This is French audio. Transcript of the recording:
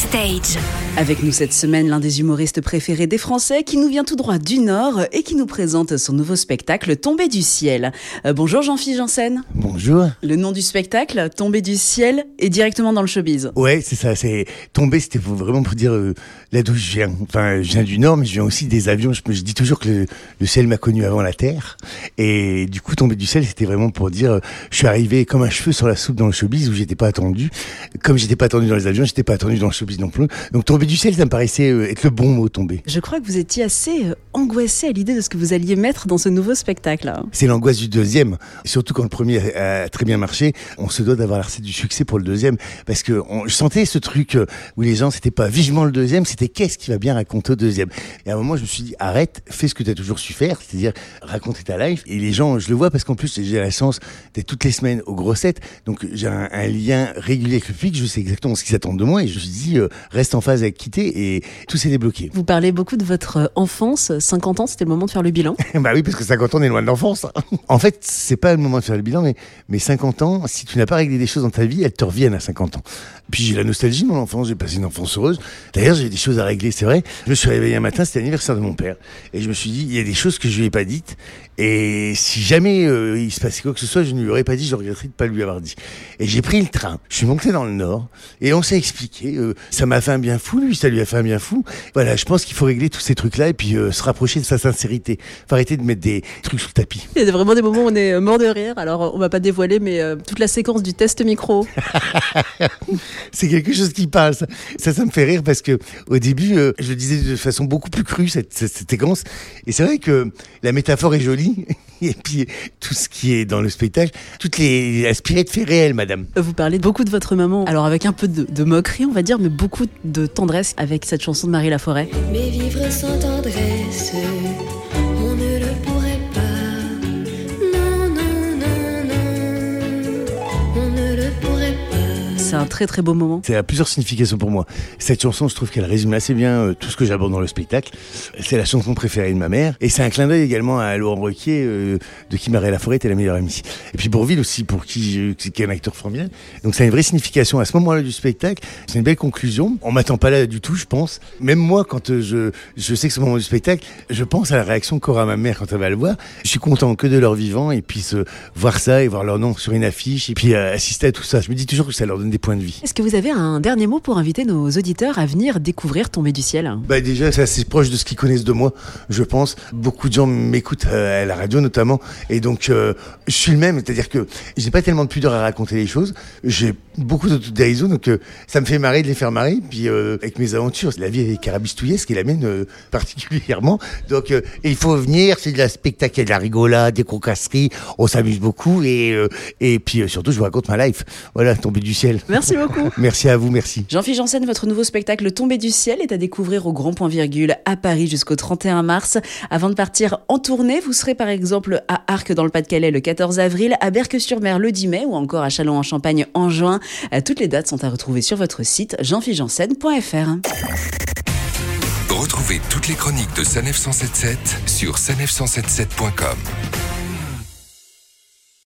Backstage. Avec nous cette semaine, l'un des humoristes préférés des Français qui nous vient tout droit du Nord et qui nous présente son nouveau spectacle Tombé du ciel. Euh, bonjour Jean-Philippe Janssen. Bonjour. Le nom du spectacle, Tombé du ciel, est directement dans le showbiz. Ouais, c'est ça. C'est tombé, c'était vraiment pour dire euh, là d'où je viens. Enfin, je viens du Nord, mais je viens aussi des avions. Je, dis toujours que le, le ciel m'a connu avant la terre. Et du coup, tomber du ciel, c'était vraiment pour dire euh, je suis arrivé comme un cheveu sur la soupe dans le showbiz où j'étais pas attendu. Comme j'étais pas attendu dans les avions, j'étais pas attendu dans le showbiz non plus. Donc tomber du ciel, ça me paraissait euh, être le bon mot tomber. Je crois que vous étiez assez euh, angoissé à l'idée de ce que vous alliez mettre dans ce nouveau spectacle. C'est l'angoisse du deuxième. Surtout quand le premier a, très bien marché, on se doit d'avoir la recette du succès pour le deuxième. Parce que on, je sentais ce truc euh, où les gens, c'était pas vivement le deuxième, c'était qu'est-ce qui va bien raconter au deuxième. Et à un moment, je me suis dit, arrête, fais ce que tu as toujours su faire, c'est-à-dire raconter ta life. Et les gens, je le vois parce qu'en plus, j'ai la chance d'être toutes les semaines aux grossettes. Donc j'ai un, un lien régulier avec le public, je sais exactement ce qu'ils attendent de moi. Et je me suis dit, reste en phase avec quitter et tout s'est débloqué. Vous parlez beaucoup de votre euh, enfance. 50 ans, c'était le moment de faire le bilan. bah oui, parce que 50 ans, on est loin de l'enfance. en fait, c'est pas le moment de faire le bilan, mais, mais 50 ans, si tu n'as pas réglé des choses dans ta vie, elles te reviennent à 50 ans. Puis j'ai la nostalgie de mon enfance, j'ai passé une enfance heureuse. D'ailleurs, j'ai des choses à régler, c'est vrai. Je me suis réveillé un matin, c'était l'anniversaire de mon père. Et je me suis dit, il y a des choses que je lui ai pas dites. Et si jamais euh, il se passait quoi que ce soit, je ne lui aurais pas dit, je regretterais de pas lui avoir dit. Et j'ai pris le train, je suis monté dans le Nord, et on s'est expliqué. euh, ça m'a fait un bien fou, lui, ça lui a fait un bien fou. Voilà, je pense qu'il faut régler tous ces trucs-là et puis euh, se rapprocher de sa sincérité. Faut arrêter de mettre des trucs sous le tapis. Il y a vraiment des moments où on est mort de rire. Alors, on va pas dévoiler, mais toute la séquence du test micro. C'est quelque chose qui parle. Ça. ça, ça me fait rire parce que au début, je le disais de façon beaucoup plus crue cette, cette, cette séquence. Et c'est vrai que la métaphore est jolie. Et puis tout ce qui est dans le spectacle, toutes les aspirées de faits réels, madame. Vous parlez beaucoup de votre maman. Alors, avec un peu de, de moquerie, on va dire, mais beaucoup de tendresse avec cette chanson de Marie Laforêt. Mais vivre sans tendresse, on ne le pourrait C'est un très très beau moment. Ça a plusieurs significations pour moi. Cette chanson, je trouve qu'elle résume assez bien euh, tout ce que j'aborde dans le spectacle. C'est la chanson préférée de ma mère. Et c'est un clin d'œil également à Laurent Requier, euh, de qui Marie Laforêt était la meilleure amie. Et puis Bourville aussi, pour qui, qui est un acteur formidable. Donc ça a une vraie signification à ce moment-là du spectacle. C'est une belle conclusion. On m'attend pas là du tout, je pense. Même moi, quand euh, je, je sais que c'est le moment du spectacle, je pense à la réaction qu'aura ma mère quand elle va le voir. Je suis content que de leur vivant et puis se voir ça et voir leur nom sur une affiche et puis euh, assister à tout ça. Je me dis toujours que ça leur donne des points de vie. Est-ce que vous avez un dernier mot pour inviter nos auditeurs à venir découvrir Tomber du ciel? Bah déjà, c'est assez proche de ce qu'ils connaissent de moi, je pense. Beaucoup de gens m'écoutent euh, à la radio notamment, et donc euh, je suis le même, c'est-à-dire que j'ai pas tellement de pudeur à raconter les choses. J'ai beaucoup d'autodérision, donc euh, ça me fait marrer de les faire marrer. Puis euh, avec mes aventures, la vie est carabistouillesque et la mienne euh, particulièrement. Donc euh, il faut venir, c'est de la spectacle, de la rigolade, des crocasseries, on s'amuse beaucoup et euh, et puis euh, surtout je vous raconte ma life. Voilà, tombé du ciel. Merci beaucoup. Merci à vous, merci. Jean-Philippe Janssen, votre nouveau spectacle Tomber du ciel est à découvrir au Grand Point Virgule à Paris jusqu'au 31 mars. Avant de partir en tournée, vous serez par exemple à Arques dans le Pas-de-Calais le 14 avril, à Berck-sur-Mer le 10 mai ou encore à Châlons-en-Champagne en juin. Euh, Toutes les dates sont à retrouver sur votre site jeanphilippe-janssen.fr. Retrouvez toutes les chroniques de Sanef 177 sur sanef177.com.